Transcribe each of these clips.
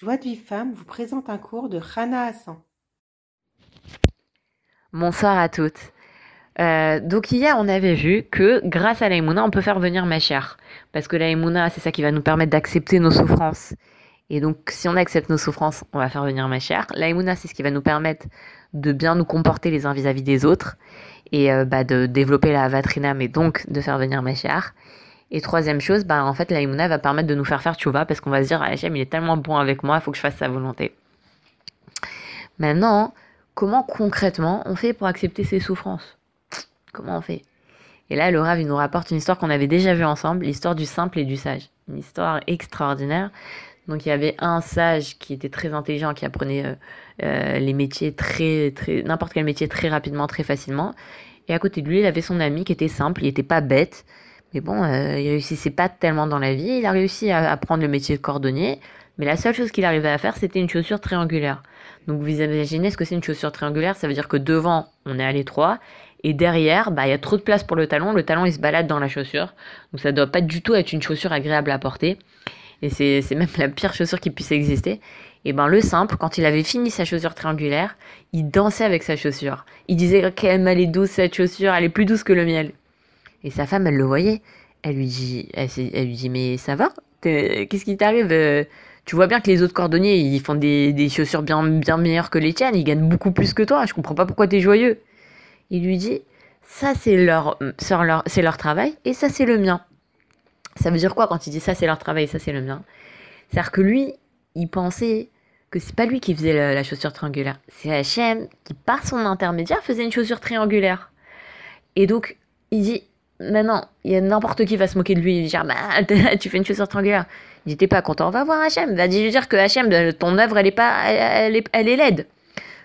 Joie de vie femme vous présente un cours de Rana Hassan. Bonsoir à toutes. Euh, donc hier, on avait vu que grâce à l'aïmouna, on peut faire venir ma chère. Parce que l'aïmouna, c'est ça qui va nous permettre d'accepter nos souffrances. Et donc, si on accepte nos souffrances, on va faire venir ma chère. L'aïmouna, c'est ce qui va nous permettre de bien nous comporter les uns vis-à-vis des autres. Et euh, bah, de développer la vatrina, mais donc de faire venir ma chère. Et troisième chose, bah, en fait, la va permettre de nous faire faire tchouva parce qu'on va se dire, ah, Hachem, il est tellement bon avec moi, il faut que je fasse sa volonté. Maintenant, comment concrètement on fait pour accepter ses souffrances? Comment on fait? Et là, le Rav, il nous rapporte une histoire qu'on avait déjà vue ensemble, l'histoire du simple et du sage. Une histoire extraordinaire. Donc, il y avait un sage qui était très intelligent, qui apprenait euh, euh, les métiers très, très, n'importe quel métier très rapidement, très facilement. Et à côté de lui, il avait son ami qui était simple, il n'était pas bête. Mais bon, euh, il réussissait pas tellement dans la vie. Il a réussi à apprendre le métier de cordonnier. Mais la seule chose qu'il arrivait à faire, c'était une chaussure triangulaire. Donc vous imaginez ce que c'est une chaussure triangulaire Ça veut dire que devant, on est à l'étroit. Et derrière, bah, il y a trop de place pour le talon. Le talon, il se balade dans la chaussure. Donc ça doit pas du tout être une chaussure agréable à porter. Et c'est même la pire chaussure qui puisse exister. Et ben le simple, quand il avait fini sa chaussure triangulaire, il dansait avec sa chaussure. Il disait qu'elle elle est douce cette chaussure, elle est plus douce que le miel. Et sa femme, elle le voyait. Elle lui dit, elle, lui dit mais ça va? Qu'est-ce qui t'arrive euh? Tu vois bien que les autres cordonniers, ils font des, chaussures bien, bien meilleures que les tiennes. Ils gagnent beaucoup plus que toi. Je comprends pas pourquoi t'es joyeux. Il lui dit, ça c'est leur, leur, leur travail et ça c'est le mien. Ça veut dire quoi quand il dit ça c'est leur travail et ça c'est le mien? C'est-à-dire que lui, il pensait que c'est pas lui qui faisait la, la chaussure triangulaire. C'est H&M qui, par son intermédiaire, faisait une chaussure triangulaire. Et donc, il dit, Maintenant, il y a n'importe qui va se moquer de lui et dire bah, tu fais une chaussure triangulaire. Il n'était pas content. On va voir H&M. Va dire que H&M, ton œuvre, elle est pas, elle, est, elle est laide.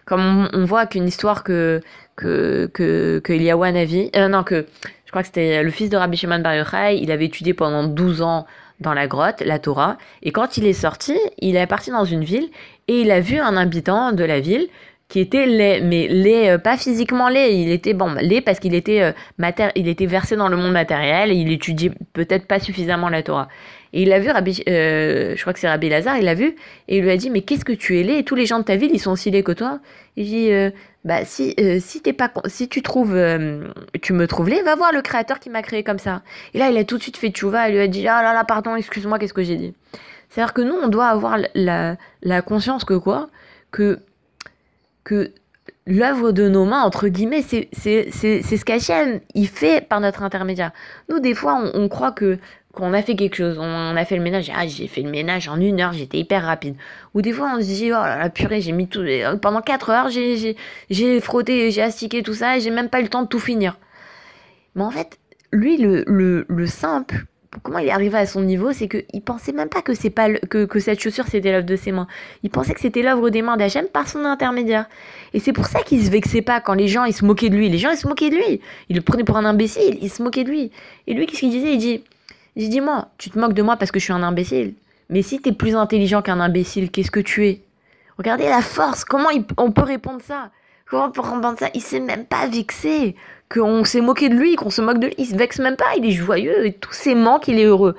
Comme on, voit qu'une histoire que que que, que Eliyahu Navi, euh, non que je crois que c'était le fils de Rabbi Shimon Bar Yochai, il avait étudié pendant 12 ans dans la grotte, la Torah, et quand il est sorti, il est parti dans une ville et il a vu un habitant de la ville qui était laid, mais laid, euh, pas physiquement laid, il était bon, laid parce qu'il était, euh, il était versé dans le monde matériel et il étudiait peut-être pas suffisamment la Torah. Et il a vu, Rabbi, euh, je crois que c'est Rabbi Lazare, il l'a vu et il lui a dit, mais qu'est-ce que tu es laid? Et tous les gens de ta ville, ils sont aussi laids que toi. Il dit, bah si, si pas, si tu trouves, tu me trouves laid, va voir le créateur qui m'a créé comme ça. Et là, il a tout de suite fait tchouva, il lui a dit, ah là là, pardon, excuse-moi, qu'est-ce que j'ai dit? C'est-à-dire que nous, on doit avoir la, la conscience que quoi, que que l'œuvre de nos mains, entre guillemets, c'est ce qu'Hachem, il fait par notre intermédiaire. Nous, des fois, on, croit que qu'on a fait quelque chose, on, a fait le ménage, ah, j'ai fait le ménage en une heure, j'étais hyper rapide. Ou des fois, on se dit, oh là là, purée, j'ai mis tout, pendant quatre heures, j'ai frotté, j'ai astiqué tout ça, et j'ai même pas eu le temps de tout finir. Mais en fait, lui, le, le, le simple, comment il est arrivé à son niveau, c'est qu'il pensait même pas que c'est pas que, que cette chaussure c'était l'œuvre de ses mains. Il pensait que c'était l'œuvre des mains d'Hachem par son intermédiaire. Et c'est pour ça qu'il se vexait pas quand les gens ils se moquaient de lui. Les gens ils se moquaient de lui. Ils le prenaient pour un imbécile. Ils se moquaient de lui. Et lui qu'est-ce qu'il disait? Il dit, il dit moi, tu te moques de moi parce que je suis un imbécile. Mais si tu es plus intelligent qu'un imbécile, qu'est-ce que tu es? Regardez la force. Comment on peut répondre ça? Comment peut répondre ça? Il s'est même pas vexé qu'on s'est moqué de lui, qu'on se moque de lui. Il se vexe même pas, il est joyeux et tous ses manques, il est heureux.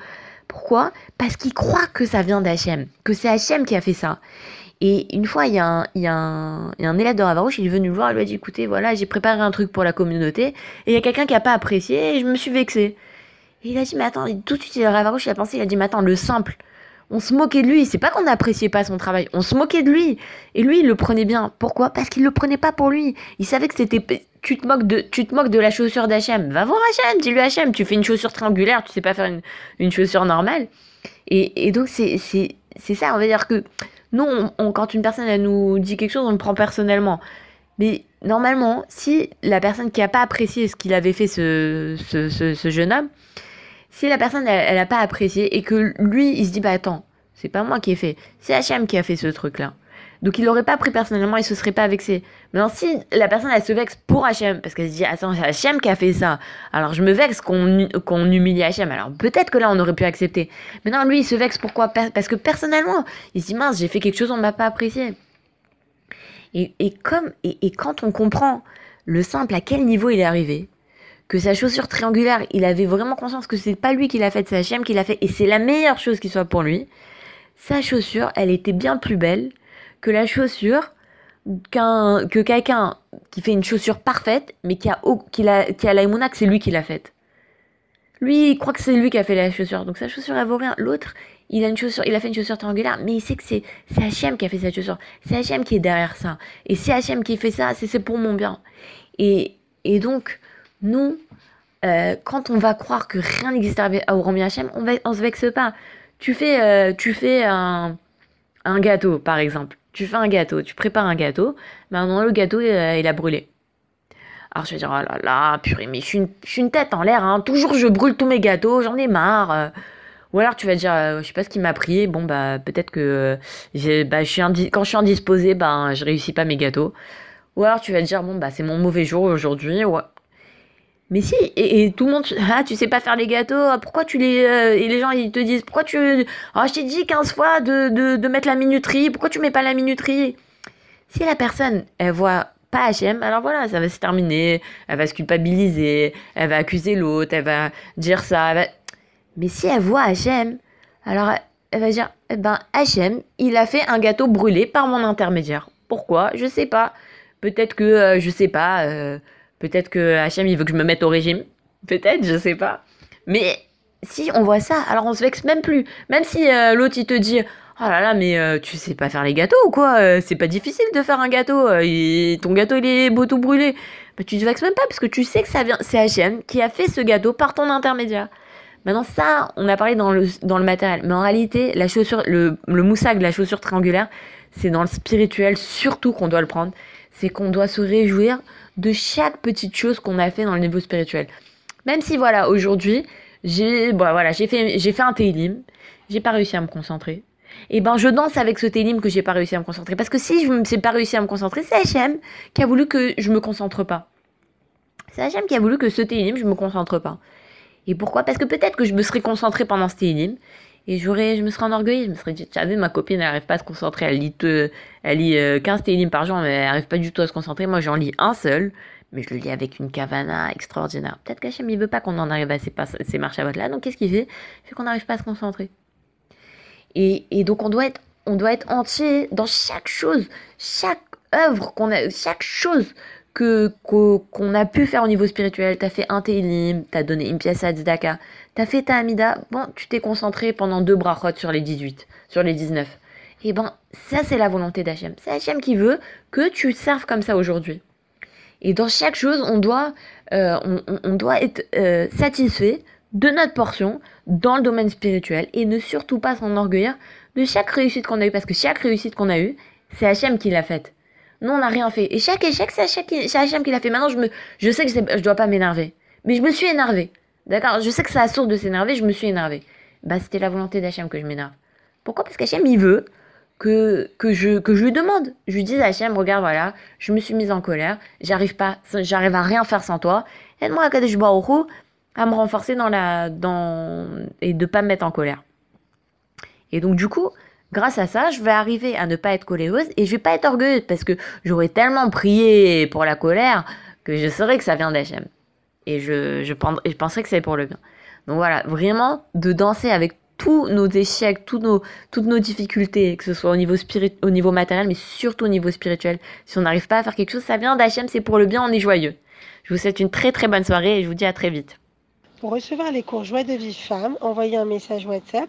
Pourquoi? Parce qu'il croit que ça vient d'Hachem, que c'est Hachem qui a fait ça. Et une fois, il y a un, il y a un, il y a un élève de Ravarouche, il est venu le voir, il lui a dit, écoutez, voilà, j'ai préparé un truc pour la communauté, et il y a quelqu'un qui n'a pas apprécié, et je me suis vexé. Et il a dit, mais attends, tout de suite, Ravarouche, il a pensé, il a dit, mais attends, le simple, on se moquait de lui. C'est pas qu'on n'appréciait pas son travail, on se moquait de lui. Et lui, il le prenait bien. Pourquoi? Parce qu'il le prenait pas pour lui. Il savait que c'était. Tu te moques de, tu te moques de la chaussure d'H&M. Va voir H&M, dis-lui H&M, tu fais une chaussure triangulaire, tu sais pas faire une, une chaussure normale. Et, et donc c'est ça, on va dire que nous, quand une personne nous dit quelque chose, on le prend personnellement. Mais normalement, si la personne qui a pas apprécié ce qu'il avait fait ce, ce, ce jeune homme, si la personne, elle n'a pas apprécié et que lui, il se dit, bah attends, c'est pas moi qui ai fait, c'est H&M qui a fait ce truc-là. Donc il l'aurait pas pris personnellement, il se serait pas vexé. Maintenant, si la personne, elle se vexe pour H&M, parce qu'elle se dit, attends, c'est H&M qui a fait ça, alors je me vexe qu'on qu'on humilie H&M, alors peut-être que là, on aurait pu accepter. Mais non, lui, il se vexe pourquoi? Parce que personnellement, il se dit, mince, j'ai fait quelque chose, on m'a pas apprécié. Et, et comme, et quand on comprend le simple, à quel niveau il est arrivé, que sa chaussure triangulaire, il avait vraiment conscience que c'est pas lui qui l'a fait, c'est Hachem qui l'a fait, et c'est la meilleure chose qui soit pour lui. sa chaussure, elle était bien plus belle que la chaussure qu'un que quelqu'un qui fait une chaussure parfaite, mais qui a, qui a, qui a la que c'est lui qui l'a faite. Lui, il croit que c'est lui qui a fait la chaussure, donc sa chaussure, elle vaut rien. L'autre, il a une chaussure, il a fait une chaussure triangulaire, mais il sait que c'est H&M qui a fait cette chaussure. C'est H&M qui est derrière ça. Et si H&M qui fait ça, c'est pour mon bien. Et, et donc, nous, euh, quand on va croire que rien n'existe au Rami H&M, on, on se vexe pas. Tu fais, euh, tu fais un, gâteau, par exemple tu fais un gâteau, tu prépares un gâteau, maintenant le gâteau euh, il a brûlé. Alors je vais dire, oh là là, purée, mais je suis une, tête en l'air, hein. toujours je brûle tous mes gâteaux, j'en ai marre. Euh. Ou alors tu vas dire, euh, je sais pas ce qui m'a pris, bon bah peut-être que bah, je suis quand je suis indisposée, ben je réussis pas mes gâteaux. Ou alors tu vas dire, bon bah c'est mon mauvais jour aujourd'hui. Mais si, et, tout le monde, ah, tu sais pas faire les gâteaux, ah, pourquoi tu les. Euh, et les gens, ils te disent, pourquoi tu. Ah, je t'ai dit 15 fois de, de, mettre la minuterie, pourquoi tu mets pas la minuterie? Si la personne, elle voit pas HM, alors voilà, ça va se terminer, elle va se culpabiliser, elle va accuser l'autre, elle va dire ça. Mais si elle voit HM, alors elle va dire, eh ben, HM, il a fait un gâteau brûlé par mon intermédiaire. Pourquoi? Je sais pas. Peut-être que, euh, je sais pas. Euh, Peut-être que Hachem, il veut que je me mette au régime. Peut-être, je sais pas. Mais si on voit ça, alors on se vexe même plus. Même si euh, l'autre, il te dit Oh là là, mais euh, tu sais pas faire les gâteaux ou quoi euh, C'est pas difficile de faire un gâteau. Et ton gâteau, il est beau tout brûlé. Bah, tu te vexes même pas parce que tu sais que ça vient. C'est Hachem qui a fait ce gâteau par ton intermédiaire. Maintenant, ça, on a parlé dans le, dans le matériel. Mais en réalité, la chaussure, le, le moussac de la chaussure triangulaire, c'est dans le spirituel surtout qu'on doit le prendre. C'est qu'on doit se réjouir de chaque petite chose qu'on a fait dans le niveau spirituel. Même si voilà, aujourd'hui, j'ai bon, voilà, fait fait un télim, j'ai pas réussi à me concentrer. Et ben je danse avec ce télim que j'ai pas réussi à me concentrer parce que si je ne sais pas réussi à me concentrer, c'est Hachem qui a voulu que je me concentre pas. C'est Hachem qui a voulu que ce télim je me concentre pas. Et pourquoi? Parce que peut-être que je me serais concentré pendant ce télim et j'aurais, je me serais enorgueillie, je me serais dit, tu vu, ma copine, elle n'arrive pas à se concentrer, elle lit, elle lit 15 euh, télims par jour, mais elle n'arrive pas du tout à se concentrer. Moi, j'en lis un seul, mais je le lis avec une cavana extraordinaire. Peut-être qu'Hachem, il veut pas qu'on en arrive à ces, ces marches à là, donc qu'est-ce qu'il fait? Il fait qu'on n'arrive pas à se concentrer. Et, et, donc, on doit être, on doit être entier dans chaque chose, chaque œuvre qu'on a, chaque chose que qu'on a pu faire au niveau spirituel. T'as fait un télim, t'as donné une pièce à Tzedaka, t'as fait ta Amida. Bon, tu t'es concentré pendant deux brachot sur les 18, sur les 19. Et ben, ça c'est la volonté d'Hachem. C'est Hachem qui veut que tu serves comme ça aujourd'hui. Et dans chaque chose, on doit, euh, on, doit être euh, satisfait de notre portion dans le domaine spirituel et ne surtout pas s'enorgueillir de chaque réussite qu'on a eue parce que chaque réussite qu'on a eue, c'est Hachem qui l'a faite. Nous, on n'a rien fait. Et chaque échec, c'est Hachem qui l'a fait. Maintenant, je, me, je sais que je ne dois pas m'énerver. Mais je me suis énervé. D'accord? Je sais que c'est la source de s'énerver, je me suis énervé. Bah, c'était la volonté d'Hachem que je m'énerve. Pourquoi? Parce qu'Hachem, il veut que, que, je, que je lui demande. Je lui dis à Hachem, regarde, voilà, je me suis mise en colère, j'arrive pas, j'arrive à rien faire sans toi. Aide-moi à Kadesh Baruch à me renforcer dans la, dans, et de pas me mettre en colère. Et donc, du coup, grâce à ça, je vais arriver à ne pas être coléreuse et je vais pas être orgueilleuse parce que j'aurais tellement prié pour la colère que je saurais que ça vient d'Hachem. Et je, je, je penserais que c'est pour le bien. Donc voilà, vraiment de danser avec tous nos échecs, tous nos, toutes nos difficultés, que ce soit au niveau, au niveau matériel, mais surtout au niveau spirituel. Si on n'arrive pas à faire quelque chose, ça vient d'Hachem, c'est pour le bien, on est joyeux. Je vous souhaite une très très bonne soirée et je vous dis à très vite. Pour recevoir les cours Joie de vie femme, envoyez un message WhatsApp